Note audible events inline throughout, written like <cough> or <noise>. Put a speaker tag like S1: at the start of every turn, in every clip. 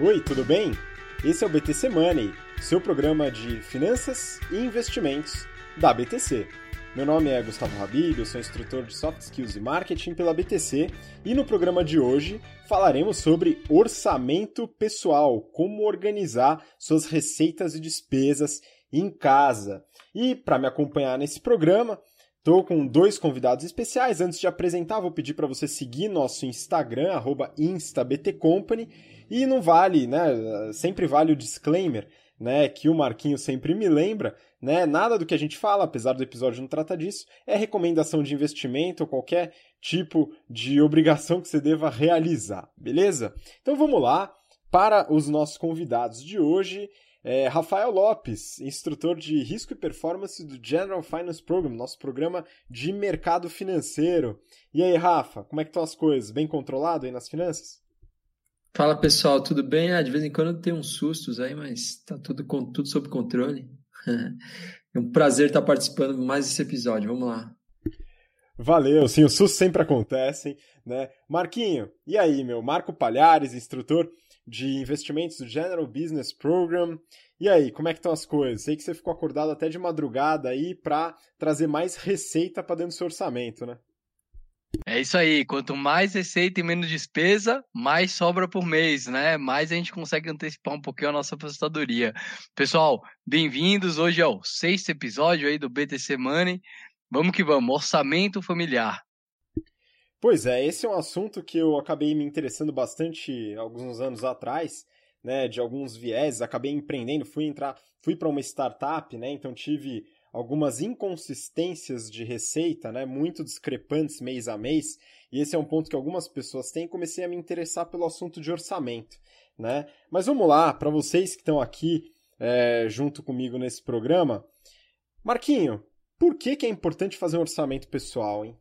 S1: Oi, tudo bem? Esse é o BTC Money, seu programa de finanças e investimentos da BTC. Meu nome é Gustavo Habib, eu sou instrutor de Soft Skills e Marketing pela BTC e no programa de hoje falaremos sobre orçamento pessoal, como organizar suas receitas e despesas em casa. E para me acompanhar nesse programa, Estou com dois convidados especiais. Antes de apresentar, vou pedir para você seguir nosso Instagram, instabtcompany. E não vale, né? Sempre vale o disclaimer, né? Que o Marquinho sempre me lembra, né? Nada do que a gente fala, apesar do episódio não trata disso, é recomendação de investimento ou qualquer tipo de obrigação que você deva realizar, beleza? Então vamos lá para os nossos convidados de hoje. É, Rafael Lopes, instrutor de risco e performance do General Finance Program, nosso programa de mercado financeiro. E aí, Rafa, como é que estão as coisas? Bem controlado aí nas finanças?
S2: Fala pessoal, tudo bem? Ah, de vez em quando tem uns sustos aí, mas tá tudo, tudo sob controle. <laughs> é um prazer estar participando mais esse episódio. Vamos lá.
S1: Valeu, sim, os sustos sempre acontecem, né? Marquinho, e aí, meu? Marco Palhares, instrutor de investimentos do General Business Program. E aí, como é que estão as coisas? Sei que você ficou acordado até de madrugada aí para trazer mais receita para dentro do seu orçamento, né?
S3: É isso aí, quanto mais receita e menos despesa, mais sobra por mês, né? Mais a gente consegue antecipar um pouquinho a nossa aposentadoria. Pessoal, bem-vindos. Hoje é o sexto episódio aí do BTC Money. Vamos que vamos, orçamento familiar.
S1: Pois é, esse é um assunto que eu acabei me interessando bastante alguns anos atrás, né, de alguns viés, acabei empreendendo, fui entrar, fui para uma startup, né, então tive algumas inconsistências de receita, né, muito discrepantes mês a mês, e esse é um ponto que algumas pessoas têm, comecei a me interessar pelo assunto de orçamento, né. Mas vamos lá, para vocês que estão aqui é, junto comigo nesse programa, Marquinho, por que, que é importante fazer um orçamento pessoal, hein?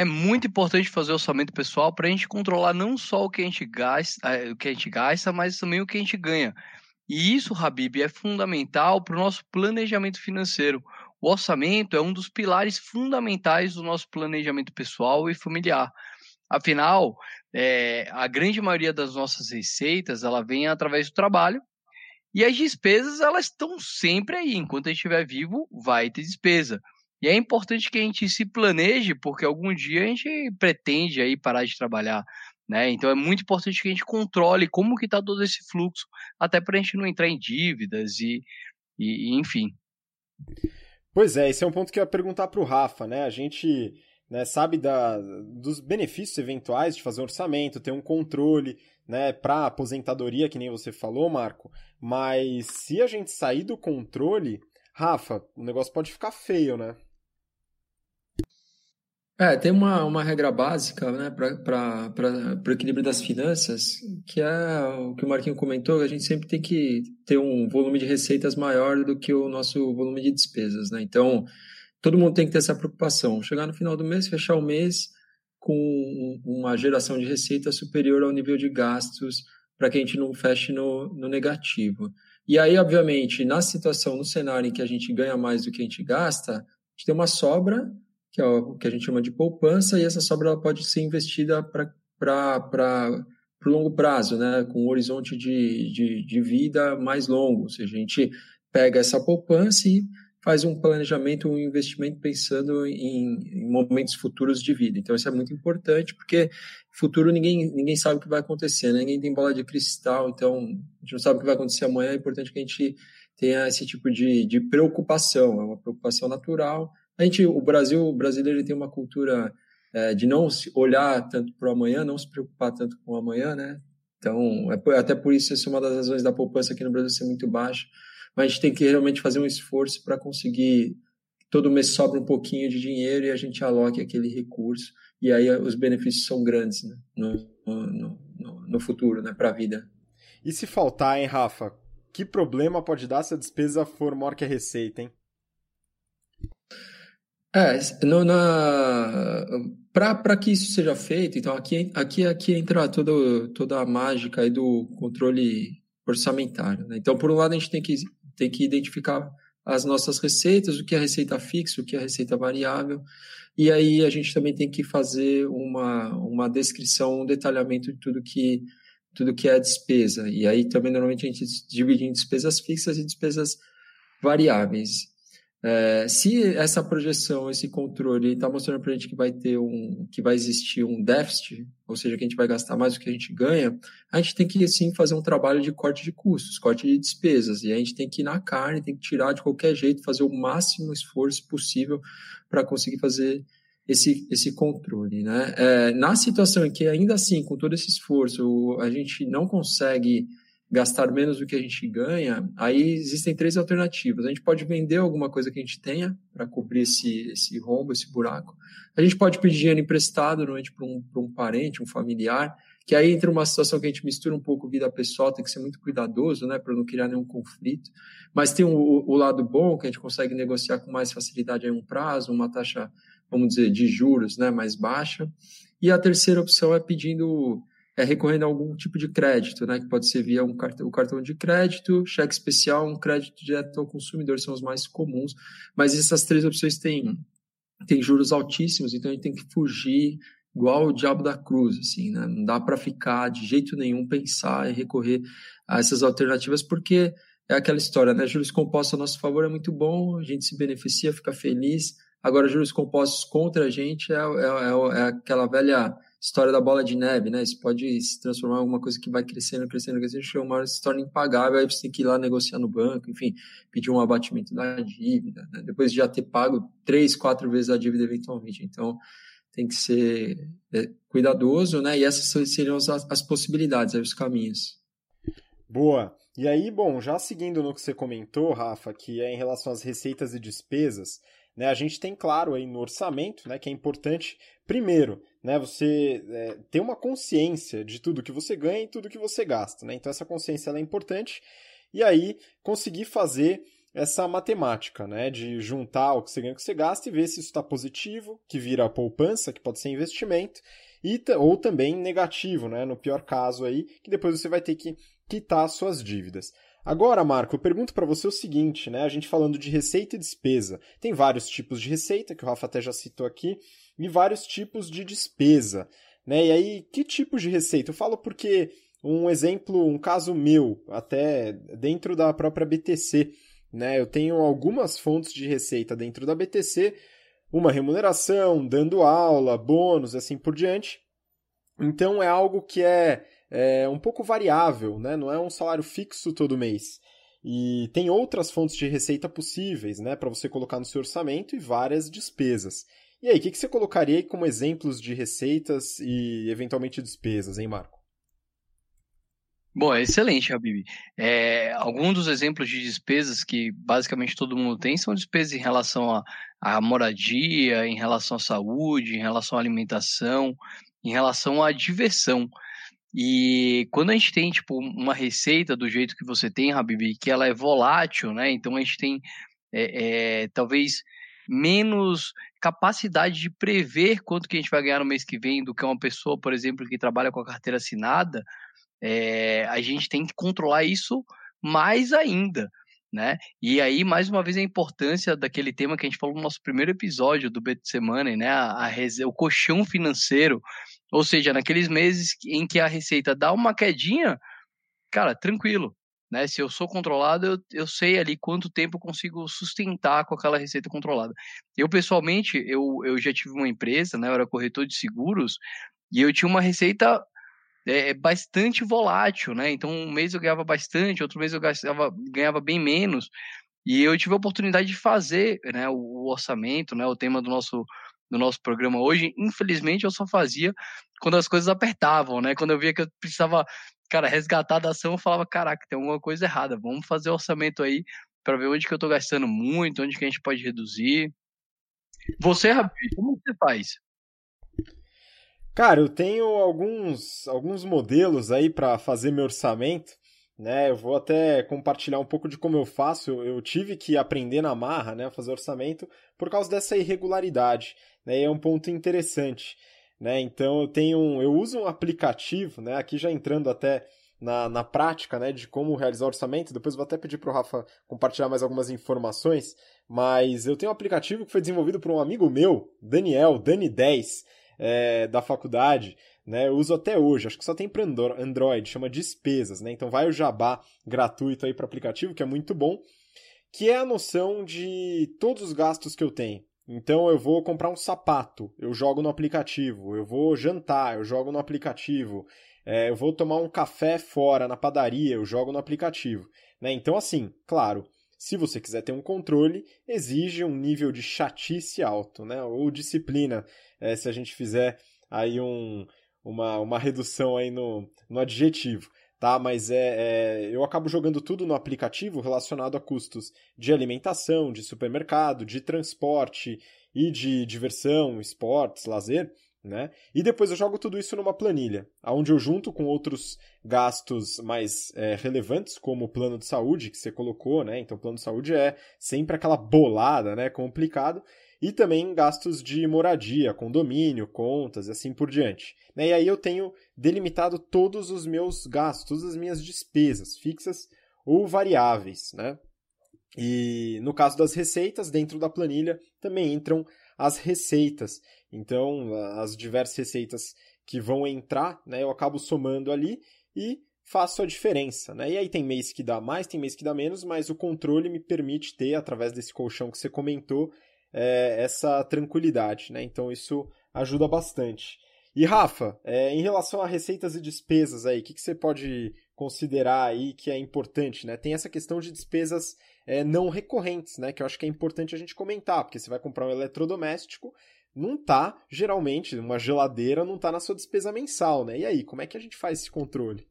S3: é muito importante fazer orçamento pessoal para a gente controlar não só o que a gente gasta, eh, o que a gente gasta, mas também o que a gente ganha. E isso, Habib, é fundamental para o nosso planejamento financeiro. O orçamento é um dos pilares fundamentais do nosso planejamento pessoal e familiar. Afinal, é, a grande maioria das nossas receitas ela vem através do trabalho e as despesas elas estão sempre aí. Enquanto a gente estiver vivo, vai ter despesa. E é importante que a gente se planeje, porque algum dia a gente pretende aí parar de trabalhar, né? Então é muito importante que a gente controle como que está todo esse fluxo, até para a gente não entrar em dívidas e, e, e, enfim.
S1: Pois é, esse é um ponto que eu ia perguntar para o Rafa, né? A gente né, sabe da, dos benefícios eventuais de fazer um orçamento, ter um controle, né, para aposentadoria, que nem você falou, Marco. Mas se a gente sair do controle, Rafa, o negócio pode ficar feio, né?
S2: É, tem uma, uma regra básica né, para o equilíbrio das finanças, que é o que o Marquinho comentou, que a gente sempre tem que ter um volume de receitas maior do que o nosso volume de despesas. Né? Então, todo mundo tem que ter essa preocupação. Chegar no final do mês, fechar o mês com uma geração de receita superior ao nível de gastos, para que a gente não feche no, no negativo. E aí, obviamente, na situação, no cenário em que a gente ganha mais do que a gente gasta, a gente tem uma sobra que é o que a gente chama de poupança, e essa sobra ela pode ser investida para o longo prazo, né, com um horizonte de, de, de vida mais longo. Ou seja, a gente pega essa poupança e faz um planejamento, um investimento pensando em, em, momentos futuros de vida. Então, isso é muito importante, porque futuro ninguém, ninguém sabe o que vai acontecer, né? ninguém tem bola de cristal, então a gente não sabe o que vai acontecer amanhã, é importante que a gente tenha esse tipo de, de preocupação, é uma preocupação natural, a gente, o Brasil, o brasileiro tem uma cultura é, de não olhar tanto para o amanhã, não se preocupar tanto com o amanhã, né? Então, é, até por isso, essa é uma das razões da poupança aqui no Brasil ser muito baixa. Mas a gente tem que realmente fazer um esforço para conseguir todo mês sobra um pouquinho de dinheiro e a gente aloque aquele recurso. E aí os benefícios são grandes né? no, no, no, no futuro, né? para a vida.
S1: E se faltar, hein, Rafa? Que problema pode dar se a despesa for maior que a receita, hein?
S2: É, no, na, para que isso seja feito, então aqui, aqui, aqui entra todo, toda a mágica aí do controle orçamentário. Né? Então, por um lado, a gente tem que, tem que identificar as nossas receitas, o que é receita fixa, o que é receita variável. E aí a gente também tem que fazer uma, uma descrição, um detalhamento de tudo que, tudo que é despesa. E aí também normalmente a gente divide em despesas fixas e despesas variáveis. É, se essa projeção, esse controle está mostrando para a gente que vai ter um, que vai existir um déficit, ou seja, que a gente vai gastar mais do que a gente ganha, a gente tem que sim fazer um trabalho de corte de custos, corte de despesas, e a gente tem que ir na carne, tem que tirar de qualquer jeito, fazer o máximo esforço possível para conseguir fazer esse, esse controle, né? É, na situação em que ainda assim, com todo esse esforço, a gente não consegue gastar menos do que a gente ganha, aí existem três alternativas. A gente pode vender alguma coisa que a gente tenha para cobrir esse, esse rombo, esse buraco. A gente pode pedir dinheiro emprestado normalmente para um, um parente, um familiar, que aí entra uma situação que a gente mistura um pouco vida pessoal, tem que ser muito cuidadoso, né, para não criar nenhum conflito. Mas tem o, o, lado bom, que a gente consegue negociar com mais facilidade aí um prazo, uma taxa, vamos dizer, de juros, né, mais baixa. E a terceira opção é pedindo é recorrendo a algum tipo de crédito, né, que pode ser via um cartão, o cartão de crédito, cheque especial, um crédito direto ao consumidor, são os mais comuns, mas essas três opções têm, têm juros altíssimos, então a gente tem que fugir igual o diabo da cruz, assim, né? Não dá para ficar de jeito nenhum pensar e recorrer a essas alternativas, porque é aquela história, né? Juros compostos a nosso favor é muito bom, a gente se beneficia, fica feliz. Agora, juros compostos contra a gente é, é, é, é aquela velha história da bola de neve, né? Isso pode se transformar em alguma coisa que vai crescendo, crescendo, crescendo, chega uma hora se torna impagável, aí você tem que ir lá negociar no banco, enfim, pedir um abatimento da dívida, né? depois de já ter pago três, quatro vezes a dívida eventualmente. Então, tem que ser é, cuidadoso, né? E essas seriam as, as possibilidades, os caminhos.
S1: Boa. E aí, bom, já seguindo no que você comentou, Rafa, que é em relação às receitas e despesas, né, a gente tem claro aí no orçamento, né, que é importante, primeiro, né, você é, ter uma consciência de tudo que você ganha e tudo que você gasta. Né? Então essa consciência é importante e aí conseguir fazer essa matemática, né, de juntar o que você ganha e o que você gasta e ver se isso está positivo, que vira poupança, que pode ser investimento, e ou também negativo, né, no pior caso aí, que depois você vai ter que quitar suas dívidas. Agora, Marco, eu pergunto para você o seguinte, né? A gente falando de receita e despesa. Tem vários tipos de receita, que o Rafa até já citou aqui, e vários tipos de despesa, né? E aí, que tipos de receita? Eu falo porque um exemplo, um caso meu, até dentro da própria BTC, né? Eu tenho algumas fontes de receita dentro da BTC, uma remuneração, dando aula, bônus, assim por diante. Então é algo que é é um pouco variável, né? não é um salário fixo todo mês. E tem outras fontes de receita possíveis né, para você colocar no seu orçamento e várias despesas. E aí, o que, que você colocaria como exemplos de receitas e eventualmente despesas, hein, Marco?
S3: Bom, é excelente, Habib. É, alguns dos exemplos de despesas que basicamente todo mundo tem são despesas em relação à, à moradia, em relação à saúde, em relação à alimentação, em relação à diversão. E quando a gente tem, tipo, uma receita do jeito que você tem, Habib, que ela é volátil, né? Então a gente tem, é, é, talvez, menos capacidade de prever quanto que a gente vai ganhar no mês que vem do que uma pessoa, por exemplo, que trabalha com a carteira assinada, é, a gente tem que controlar isso mais ainda, né? E aí, mais uma vez, a importância daquele tema que a gente falou no nosso primeiro episódio do Bet Semana, né? A, a, o colchão financeiro, ou seja, naqueles meses em que a receita dá uma quedinha, cara, tranquilo. Né? Se eu sou controlado, eu, eu sei ali quanto tempo eu consigo sustentar com aquela receita controlada. Eu, pessoalmente, eu, eu já tive uma empresa, né? Eu era corretor de seguros, e eu tinha uma receita é, bastante volátil, né? Então, um mês eu ganhava bastante, outro mês eu gastava, ganhava bem menos. E eu tive a oportunidade de fazer né, o, o orçamento, né, o tema do nosso no nosso programa hoje, infelizmente eu só fazia quando as coisas apertavam, né? Quando eu via que eu precisava, cara, resgatar da ação, eu falava, caraca, tem alguma coisa errada, vamos fazer orçamento aí para ver onde que eu tô gastando muito, onde que a gente pode reduzir. Você, Rabi, como você faz?
S1: Cara, eu tenho alguns, alguns modelos aí para fazer meu orçamento né? Eu vou até compartilhar um pouco de como eu faço. Eu, eu, tive que aprender na marra, né, a fazer orçamento por causa dessa irregularidade, né? E é um ponto interessante, né? Então eu tenho, um, eu uso um aplicativo, né? Aqui já entrando até na, na prática, né, de como realizar orçamento. Depois vou até pedir para o Rafa compartilhar mais algumas informações, mas eu tenho um aplicativo que foi desenvolvido por um amigo meu, Daniel, Dani10, é, da faculdade, né, eu uso até hoje, acho que só tem para Android, chama Despesas, né, então vai o jabá gratuito aí para aplicativo, que é muito bom, que é a noção de todos os gastos que eu tenho. Então eu vou comprar um sapato, eu jogo no aplicativo. Eu vou jantar, eu jogo no aplicativo. É, eu vou tomar um café fora na padaria, eu jogo no aplicativo. Né? Então, assim, claro, se você quiser ter um controle, exige um nível de chatice alto, né? Ou disciplina, é, se a gente fizer aí um, uma, uma redução aí no, no adjetivo tá? Mas é, é, eu acabo jogando tudo no aplicativo relacionado a custos de alimentação, de supermercado, de transporte e de diversão, esportes, lazer, né? E depois eu jogo tudo isso numa planilha, onde eu junto com outros gastos mais é, relevantes, como o plano de saúde que você colocou, né? Então, o plano de saúde é sempre aquela bolada, né? Complicado e também gastos de moradia, condomínio, contas e assim por diante. Né? E aí eu tenho delimitado todos os meus gastos, todas as minhas despesas fixas ou variáveis. Né? E no caso das receitas, dentro da planilha também entram as receitas. Então, as diversas receitas que vão entrar, né, eu acabo somando ali e faço a diferença, né? E aí tem mês que dá mais, tem mês que dá menos, mas o controle me permite ter, através desse colchão que você comentou, é, essa tranquilidade, né? Então isso ajuda bastante. E Rafa, é, em relação a receitas e despesas aí, o que, que, você pode considerar aí que é importante, né? Tem essa questão de despesas é, não recorrentes, né? Que eu acho que é importante a gente comentar, porque você vai comprar um eletrodoméstico, não tá, geralmente, uma geladeira não tá na sua despesa mensal, né? E aí, como é que a gente faz esse controle?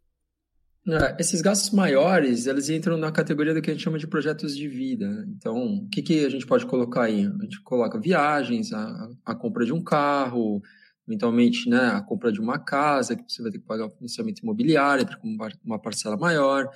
S2: É, esses gastos maiores, eles entram na categoria do que a gente chama de projetos de vida. Né? Então, o que, que a gente pode colocar aí? A gente coloca viagens, a, a compra de um carro, eventualmente né, a compra de uma casa, que você vai ter que pagar o financiamento imobiliário, com uma parcela maior,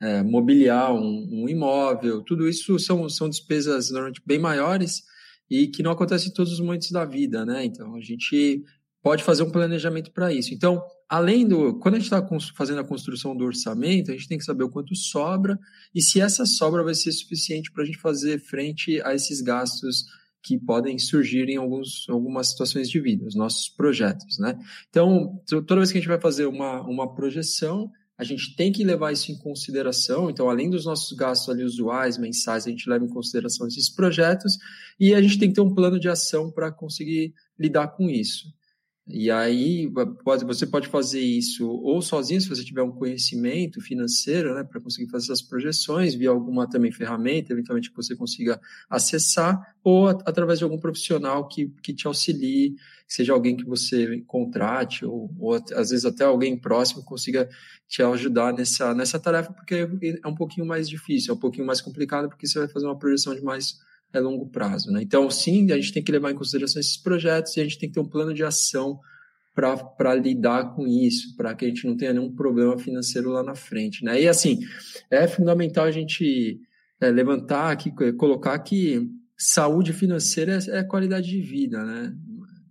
S2: é, mobiliar um, um, imóvel, tudo isso são, são despesas normalmente bem maiores e que não acontecem em todos os momentos da vida, né? Então, a gente pode fazer um planejamento para isso. Então, além do. Quando a gente está fazendo a construção do orçamento, a gente tem que saber o quanto sobra e se essa sobra vai ser suficiente para a gente fazer frente a esses gastos que podem surgir em alguns, algumas situações de vida, os nossos projetos, né? Então, toda vez que a gente vai fazer uma, uma projeção, a gente tem que levar isso em consideração. Então, além dos nossos gastos ali usuais, mensais, a gente leva em consideração esses projetos e a gente tem que ter um plano de ação para conseguir lidar com isso. E aí você pode fazer isso ou sozinho, se você tiver um conhecimento financeiro, né, para conseguir fazer essas projeções, via alguma também ferramenta, eventualmente que você consiga acessar, ou através de algum profissional que, que te auxilie, seja alguém que você contrate, ou, ou às vezes até alguém próximo consiga te ajudar nessa, nessa tarefa, porque é um pouquinho mais difícil, é um pouquinho mais complicado, porque você vai fazer uma projeção de mais é longo prazo. Né? Então, sim, a gente tem que levar em consideração esses projetos e a gente tem que ter um plano de ação para lidar com isso, para que a gente não tenha nenhum problema financeiro lá na frente. Né? E assim, é fundamental a gente é, levantar aqui, colocar que saúde financeira é, é, qualidade de vida. Né?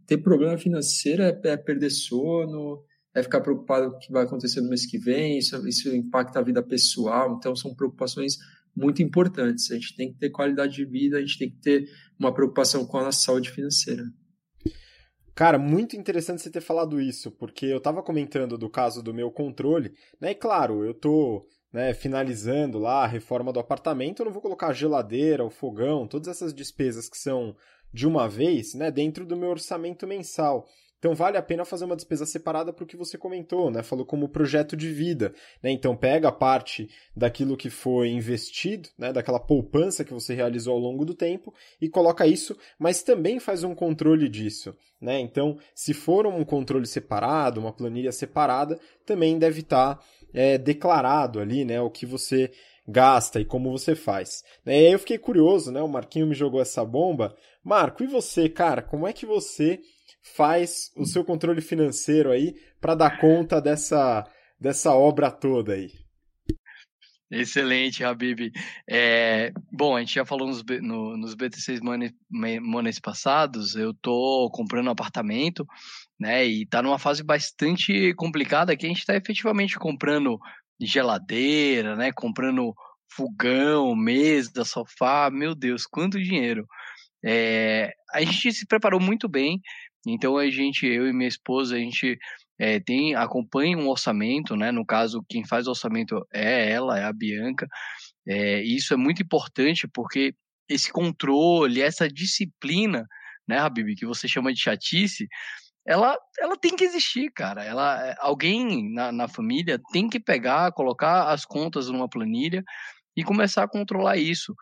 S2: Ter problema financeiro é, é perder sono, é ficar preocupado com o que vai acontecer no mês que vem, isso, isso impacta a vida pessoal, então são preocupações muito importantes. A gente tem que ter qualidade de vida, a gente tem que ter uma preocupação com a nossa saúde financeira.
S1: Cara, muito interessante você ter falado isso, porque eu estava comentando do caso do meu controle, né? E claro, eu tô né, finalizando lá a reforma do apartamento, eu não vou colocar a geladeira, o fogão, todas essas despesas que são de uma vez, né, dentro do meu orçamento mensal. Então vale a pena fazer uma despesa separada para o que você comentou, né? Falou como projeto de vida, né? Então pega a parte daquilo que foi investido, né? Daquela poupança que você realizou ao longo do tempo e coloca isso, mas também faz um controle disso, né? Então, se for um controle separado, uma planilha separada, também deve estar tá, é, declarado ali, né? O que você gasta e como você faz. Né? E eu fiquei curioso, né? O Marquinho me jogou essa bomba. Marco, e você, cara? Como é que você faz o seu controle financeiro aí para dar conta dessa, dessa obra toda aí?
S3: Excelente, Habib. É, bom, a gente já falou nos, no, nos BTCs Money, passados, eu tô comprando um apartamento, né, e tá numa fase bastante complicada que a gente está efetivamente comprando geladeira, né? Comprando fogão, mesa, sofá, meu Deus, quanto dinheiro. É, a gente se preparou muito bem, então a gente, eu e minha esposa, a gente é, tem acompanha um orçamento, né? No caso, quem faz o orçamento é ela, é a Bianca. É, e isso é muito importante porque esse controle, essa disciplina, né, Habib, que você chama de chatice, ela, ela tem que existir, cara. Ela, é, alguém na, na família tem que pegar, colocar as contas numa planilha e começar a controlar isso.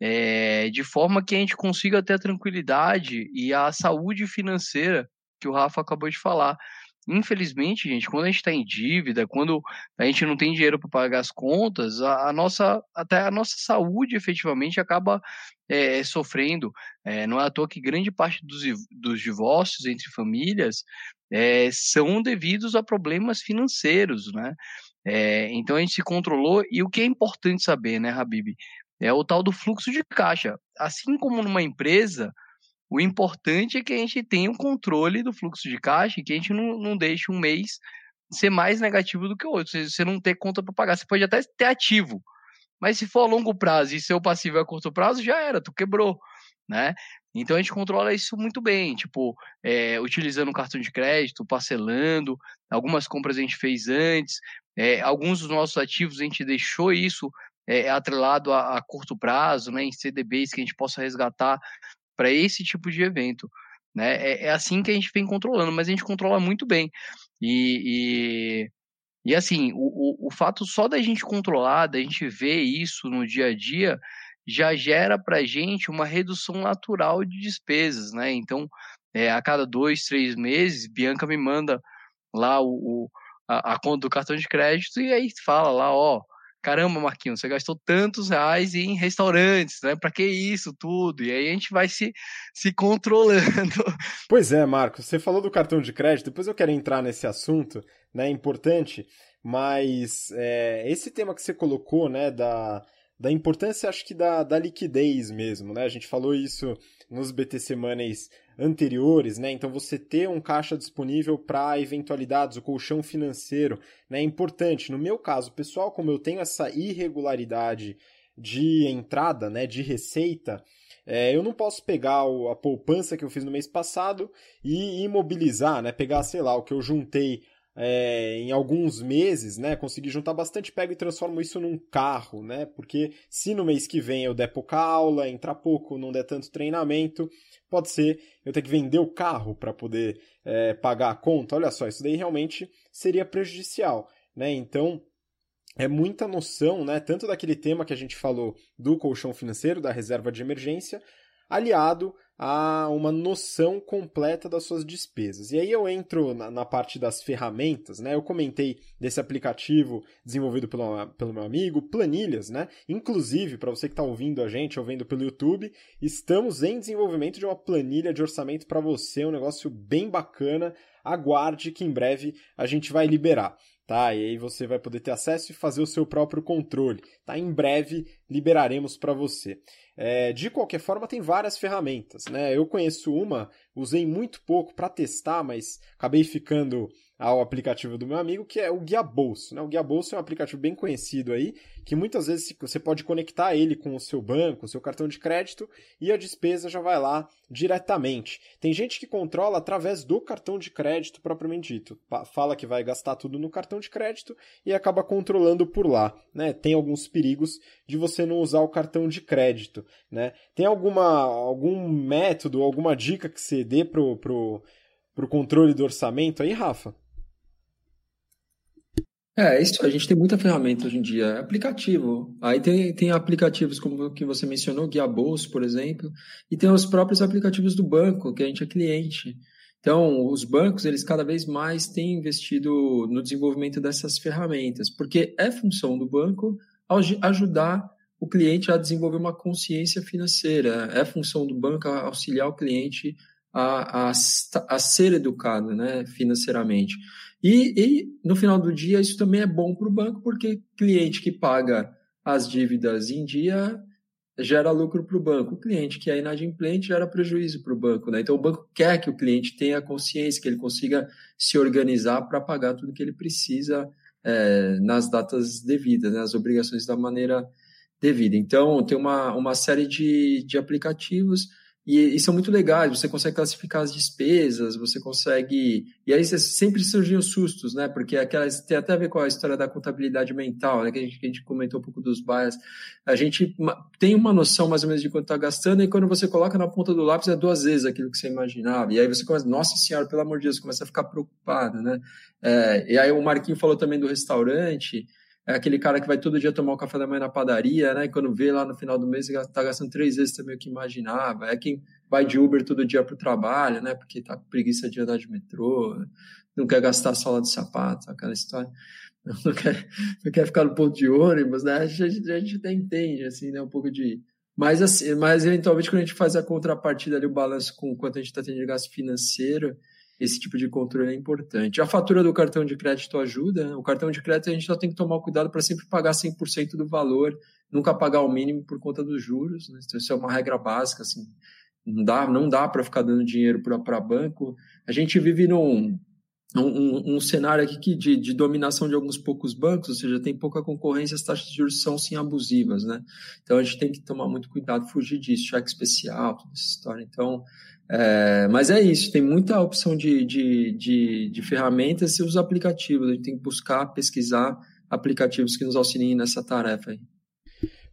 S3: É, de forma que a gente consiga ter a tranquilidade e a saúde financeira que o Rafa acabou de falar. Infelizmente, gente, quando a gente está em dívida, quando a gente não tem dinheiro para pagar as contas, a, a, nossa até a nossa saúde efetivamente acaba é, sofrendo. É, não é à toa que grande parte dos, dos divórcios entre famílias é, são devidos a problemas financeiros, né? É, então a gente se controlou e o que é importante saber, né, Habib, é o tal do fluxo de caixa. Assim como numa empresa, o importante é que a gente tenha o um controle do fluxo de caixa e que a gente não, não deixe um mês ser mais negativo do que o outro. Você não ter conta para pagar. Você pode até ter ativo, mas se for a longo prazo e seu passivo é a curto prazo, já era, tu quebrou, né? Então a gente controla isso muito bem, tipo, é, utilizando o cartão de crédito, parcelando, algumas compras a gente fez antes, é, alguns dos nossos ativos a gente deixou isso é, atrelado a, a, curto prazo, né, em CDBs que a gente possa resgatar para esse tipo de evento. Né? É, é, assim que a gente vem controlando, mas a gente controla muito bem. E, e e assim, o, o, o fato só da gente controlar, da gente ver isso no dia a dia, já gera para a gente uma redução natural de despesas, né? Então, é, a cada dois, três meses, Bianca me manda lá o, o a, a, conta do cartão de crédito e aí fala lá, ó, caramba, Marquinhos, você gastou tantos reais em restaurantes, né? Para que isso tudo? E aí a gente vai se, se controlando. <laughs>
S1: Pois é, Marcos, você falou do cartão de crédito, depois eu quero entrar nesse assunto, né? Importante, mas é, esse tema que você colocou, né, da, da importância, acho que da, da liquidez mesmo, né? A gente falou isso nos BTC Money's anteriores, né? Então você ter um caixa disponível para eventualidades, o colchão financeiro, né? É importante. No meu caso, pessoal, como eu tenho essa irregularidade de entrada, né, de receita, é, eu não posso pegar a poupança que eu fiz no mês passado e imobilizar, né? Pegar, sei lá, o que eu juntei é, em alguns meses, né, conseguir juntar bastante, pego e transformo isso num carro, né, porque se no mês que vem eu der pouca aula, entrar pouco, não der tanto treinamento, pode ser eu ter que vender o carro para poder é, pagar a conta. Olha só, isso daí realmente seria prejudicial, né, então é muita noção, né, tanto daquele tema que a gente falou do colchão financeiro, da reserva de emergência, aliado a uma noção completa das suas despesas. E aí eu entro na, na parte das ferramentas, né? Eu comentei desse aplicativo desenvolvido pelo, pelo meu amigo, Planilhas, né? Inclusive, para você que está ouvindo a gente, ou vendo pelo YouTube, estamos em desenvolvimento de uma planilha de orçamento para você, um negócio bem bacana. Aguarde que em breve a gente vai liberar tá? E aí você vai poder ter acesso e fazer o seu próprio controle, tá? Em breve liberaremos para você. É, de qualquer forma, tem várias ferramentas, né? Eu conheço uma, usei muito pouco para testar, mas acabei ficando ao aplicativo do meu amigo, que é o Guia Bolso. Né? O Guia Bolso é um aplicativo bem conhecido aí, que muitas vezes você pode conectar ele com o seu banco, o seu cartão de crédito, e a despesa já vai lá diretamente. Tem gente que controla através do cartão de crédito propriamente dito. Fala que vai gastar tudo no cartão de crédito e acaba controlando por lá. Né? Tem alguns perigos de você não usar o cartão de crédito. Né? Tem alguma, algum método, alguma dica que você dê pro, pro, pro controle do orçamento aí, Rafa?
S2: É, isso, a gente tem muita ferramenta hoje em dia, é aplicativo. Aí tem, tem aplicativos como o que você mencionou, Guia Bolso, por exemplo, e tem os próprios aplicativos do banco, que a gente é cliente. Então, os bancos, eles cada vez mais têm investido no desenvolvimento dessas ferramentas, porque é função do banco ajudar o cliente a desenvolver uma consciência financeira, é função do banco auxiliar o cliente a, a, a ser educado né, financeiramente. E, e, no final do dia, isso também é bom para o banco, porque cliente que paga as dívidas em dia gera lucro para o banco. O cliente que é inadimplente gera prejuízo para o banco. Né? Então, o banco quer que o cliente tenha consciência, que ele consiga se organizar para pagar tudo que ele precisa é, nas datas devidas, né, as obrigações da maneira devida. Então, tem uma, uma série de, de aplicativos e, e, são muito legais, você consegue classificar as despesas, você consegue. E aí sempre surgem os sustos, né? Porque aquelas tem até a ver com a história da contabilidade mental, né? Que a gente, que a gente comentou um pouco dos bias. A gente tem uma noção mais ou menos de quanto está gastando, e quando você coloca na ponta do lápis é duas vezes aquilo que você imaginava. E aí você começa, nossa senhora, pelo amor de Deus, começa a ficar preocupado, né? É, e aí o Marquinho falou também do restaurante é aquele cara que vai todo dia tomar o café da manhã na padaria, né? E quando vê lá no final do mês, está gastando três vezes também o que imaginava. É quem vai de Uber todo dia para o trabalho, né? Porque tá com preguiça de andar de metrô, não quer gastar sola de sapato, aquela história. <laughs> Não quer, não quer ficar no ponto de ônibus, né? A gente, a gente até entende, assim, né? Um pouco de. Mas, assim, mas eventualmente, quando a gente faz a contrapartida ali, o balanço com quanto a gente está tendo de gasto financeiro, esse tipo de controle é importante. A fatura do cartão de crédito ajuda. Né? O cartão de crédito a gente só tem que tomar cuidado para sempre pagar 100% do valor, nunca pagar o mínimo por conta dos juros. Né? Então, isso é uma regra básica. Assim. Não dá, não dá para ficar dando dinheiro para banco. A gente vive num um, um, cenário aqui que de, de, dominação de alguns poucos bancos, ou seja, tem pouca concorrência, as taxas de juros são sim abusivas, né? Então a gente tem que tomar muito cuidado, fugir disso, cheque especial, toda essa história. Então, é, mas é isso, tem muita opção de, de, de, de ferramentas e os aplicativos. A gente tem que buscar, pesquisar aplicativos que nos auxiliem nessa tarefa aí.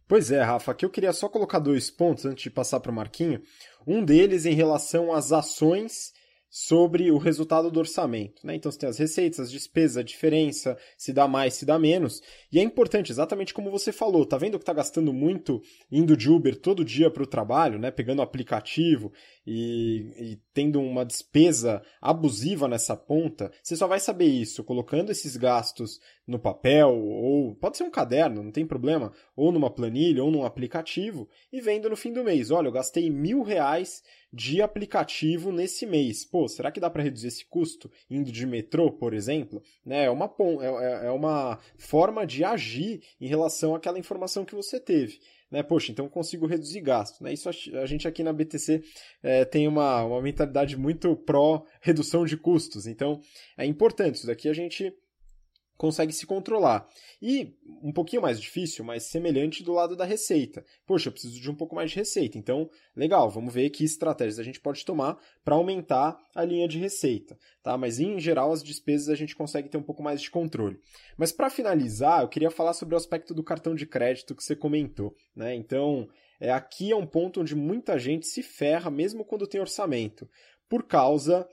S1: Pois é, Rafa, aqui eu queria só colocar dois pontos antes de passar para o Marquinho. Um deles em relação às ações sobre o resultado do orçamento. Né? Então você tem as receitas, as despesas, a diferença, se dá mais, se dá menos. E é importante, exatamente como você falou, tá vendo que tá gastando muito indo de Uber todo dia para o trabalho, né? pegando o aplicativo e, e, tendo uma despesa abusiva nessa ponta, você só vai saber isso colocando esses gastos no papel, ou pode ser um caderno, não tem problema, ou numa planilha, ou num aplicativo, e vendo no fim do mês, olha, eu gastei mil reais de aplicativo nesse mês. Pô, será que dá para reduzir esse custo indo de metrô, por exemplo? Né, é, uma, é, é, é uma forma de agir em relação àquela informação que você teve. Né? Poxa, então consigo reduzir gasto. Né? Isso a gente aqui na BTC é, tem uma, uma mentalidade muito pró redução de custos. Então é importante. Isso daqui a gente consegue se controlar. E um pouquinho mais difícil, mas semelhante do lado da receita. Poxa, eu preciso de um pouco mais de receita. Então, legal, vamos ver que estratégias a gente pode tomar para aumentar a linha de receita, tá? Mas em geral as despesas a gente consegue ter um pouco mais de controle. Mas para finalizar, eu queria falar sobre o aspecto do cartão de crédito que você comentou, né? Então, é aqui é um ponto onde muita gente se ferra mesmo quando tem orçamento, por causa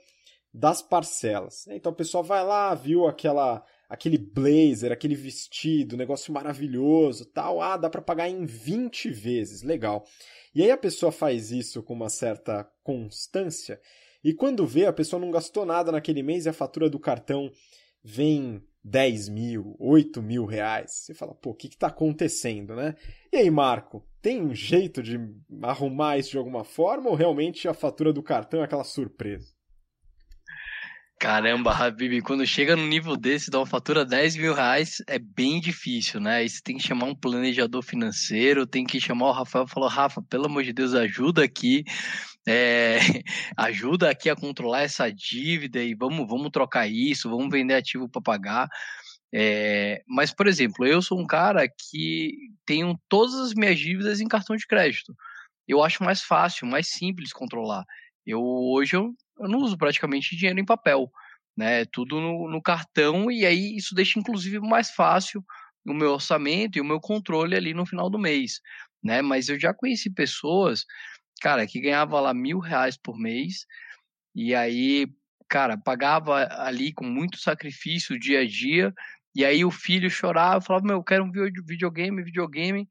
S1: das parcelas. Então o pessoal vai lá, viu aquela aquele blazer, aquele vestido, negócio maravilhoso, tal, ah, dá para pagar em 20 vezes, legal. E aí a pessoa faz isso com uma certa constância, e quando vê, a pessoa não gastou nada naquele mês e a fatura do cartão vem 10 mil, 8 mil reais. Você fala, pô, o que está acontecendo, né? E aí, Marco, tem um jeito de arrumar isso de alguma forma ou realmente a fatura do cartão é aquela surpresa?
S3: Caramba, Habib, quando chega no nível desse, dá uma fatura 10 mil reais, é bem difícil, né? Aí você tem que chamar um planejador financeiro, tem que chamar o Rafael e falar, Rafa, pelo amor de Deus, ajuda aqui, é, <laughs> ajuda aqui a controlar essa dívida e vamos, vamos trocar isso, vamos vender ativo para pagar. É, mas, por exemplo, eu sou um cara que tenho todas as minhas dívidas em cartão de crédito. Eu acho mais fácil, mais simples controlar. Eu hoje eu eu não uso praticamente dinheiro em papel, né? Tudo no, no cartão e aí isso deixa inclusive mais fácil o meu orçamento e o meu controle ali no final do mês, né? Mas eu já conheci pessoas, cara, que ganhava lá mil reais por mês e aí, cara, pagava ali com muito sacrifício dia a dia e aí o filho chorava, falava, meu, eu quero um videogame, videogame.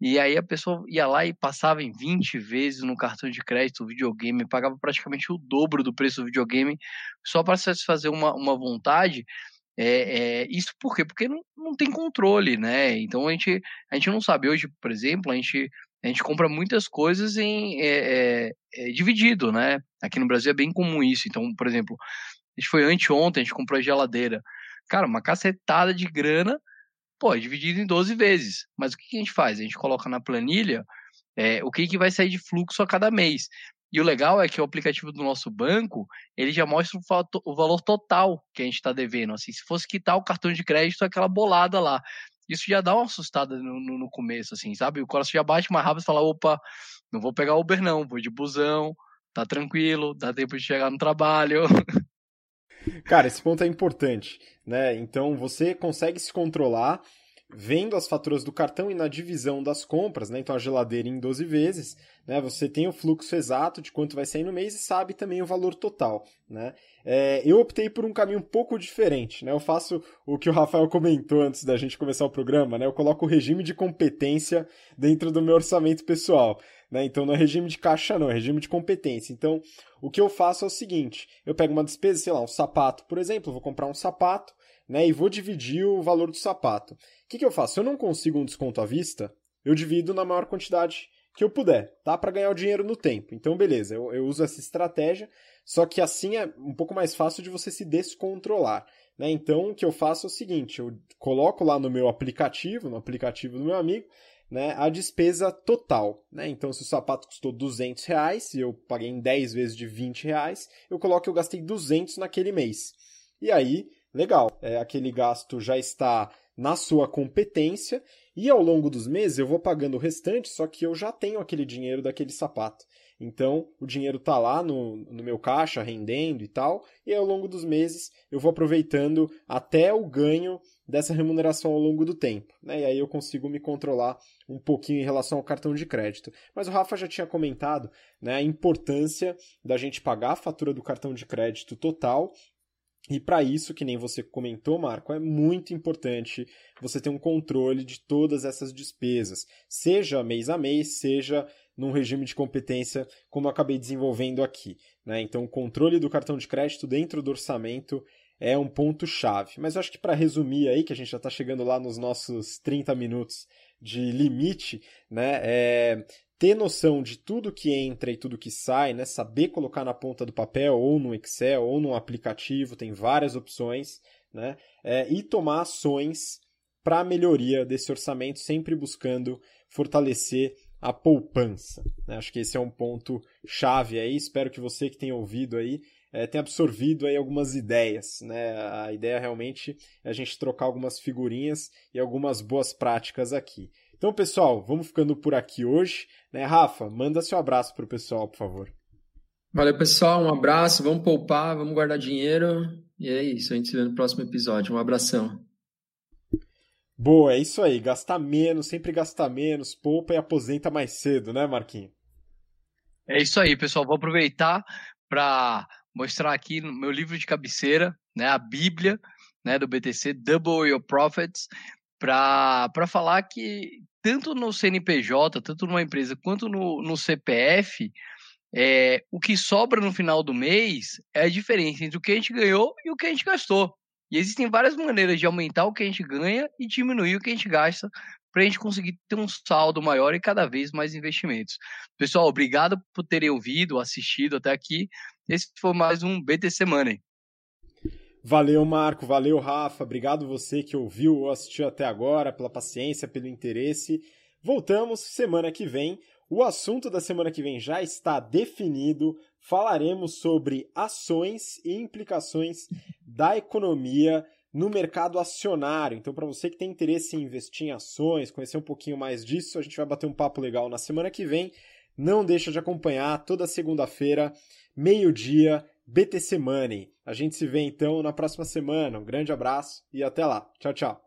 S3: E aí a pessoa ia lá e passava em 20 vezes no cartão de crédito o videogame, pagava praticamente o dobro do preço do videogame só para satisfazer uma, uma vontade. É, é, isso por quê? Porque não, não tem controle, né? Então a gente, a gente não sabe. Hoje, por exemplo, a gente, a gente compra muitas coisas em é, é, é dividido, né? Aqui no Brasil é bem comum isso. Então, por exemplo, a gente foi anteontem, a gente comprou a geladeira. Cara, uma cacetada de grana pô, é dividido em 12 vezes. Mas o que, a gente faz? A gente coloca na planilha é, o que, que vai sair de fluxo a cada mês. E o legal é que o aplicativo do nosso banco, ele já mostra o, o valor total que a gente está devendo. Assim, se fosse quitar o cartão de crédito, aquela bolada lá. Isso já dá uma assustada no, no, no começo, assim, sabe? O coração já bate mais rápido e fala, opa, não vou pegar Uber não, vou de busão, tá tranquilo, dá tempo de chegar no trabalho. <laughs>
S1: Cara, esse ponto é importante, né? Então você consegue se controlar vendo as faturas do cartão e na divisão das compras, né? Então a geladeira em 12 vezes, né? Você tem o fluxo exato de quanto vai sair no mês e sabe também o valor total, né? É, eu optei por um caminho um pouco diferente, né? Eu faço o que o Rafael comentou antes da gente começar o programa, né? Eu coloco o regime de competência dentro do meu orçamento pessoal. Né? Então não é regime de caixa, não, é regime de competência. Então, o que eu faço é o seguinte: eu pego uma despesa, sei lá, um sapato, por exemplo, vou comprar um sapato, né? E vou dividir o valor do sapato. O que, que eu faço? Se eu não consigo um desconto à vista, eu divido na maior quantidade que eu puder, tá? Para ganhar o dinheiro no tempo. Então, beleza, eu, eu uso essa estratégia, só que assim é um pouco mais fácil de você se descontrolar. Né? Então, o que eu faço é o seguinte: eu coloco lá no meu aplicativo, no aplicativo do meu amigo, né, a despesa total. Né? Então, se o sapato custou 200 reais e eu paguei em 10 vezes de 20 reais, eu coloco que eu gastei 200 naquele mês. E aí, legal, é, aquele gasto já está na sua competência e ao longo dos meses eu vou pagando o restante, só que eu já tenho aquele dinheiro daquele sapato. Então, o dinheiro está lá no, no meu caixa, rendendo e tal, e ao longo dos meses eu vou aproveitando até o ganho dessa remuneração ao longo do tempo. Né? E aí eu consigo me controlar um pouquinho em relação ao cartão de crédito. Mas o Rafa já tinha comentado né, a importância da gente pagar a fatura do cartão de crédito total e para isso, que nem você comentou, Marco, é muito importante você ter um controle de todas essas despesas, seja mês a mês, seja num regime de competência, como eu acabei desenvolvendo aqui. Né? Então, o controle do cartão de crédito dentro do orçamento é um ponto-chave. Mas eu acho que para resumir aí, que a gente já está chegando lá nos nossos 30 minutos de limite, né? É ter noção de tudo que entra e tudo que sai, né? Saber colocar na ponta do papel, ou no Excel, ou no aplicativo, tem várias opções, né? É, e tomar ações para a melhoria desse orçamento, sempre buscando fortalecer a poupança. Né? Acho que esse é um ponto chave aí. Espero que você que tenha ouvido aí é, tenha absorvido aí algumas ideias. Né? A ideia realmente é a gente trocar algumas figurinhas e algumas boas práticas aqui. Então, pessoal, vamos ficando por aqui hoje. Né? Rafa, manda seu abraço para o pessoal, por favor.
S2: Valeu, pessoal. Um abraço. Vamos poupar, vamos guardar dinheiro. E é isso. A gente se vê no próximo episódio. Um abração.
S1: Boa, é isso aí. Gastar menos, sempre gastar menos, poupa e aposenta mais cedo, né, Marquinhos?
S3: É isso aí, pessoal. Vou aproveitar para mostrar aqui no meu livro de cabeceira, né, a Bíblia, né, do BTC, Double Your Profits, para falar que tanto no CNPJ, tanto numa empresa quanto no, no CPF, é, o que sobra no final do mês é a diferença entre o que a gente ganhou e o que a gente gastou. E existem várias maneiras de aumentar o que a gente ganha e diminuir o que a gente gasta para a gente conseguir ter um saldo maior e cada vez mais investimentos. Pessoal, obrigado por terem ouvido, assistido até aqui. Esse foi mais um BTC Money.
S1: Valeu, Marco. Valeu, Rafa. Obrigado você que ouviu ou assistiu até agora, pela paciência, pelo interesse. Voltamos semana que vem. O assunto da semana que vem já está definido. Falaremos sobre ações e implicações da economia no mercado acionário. Então, para você que tem interesse em investir em ações, conhecer um pouquinho mais disso, a gente vai bater um papo legal na semana que vem. Não deixa de acompanhar toda segunda-feira, meio-dia, BTC Money. A gente se vê então na próxima semana. Um grande abraço e até lá. Tchau, tchau.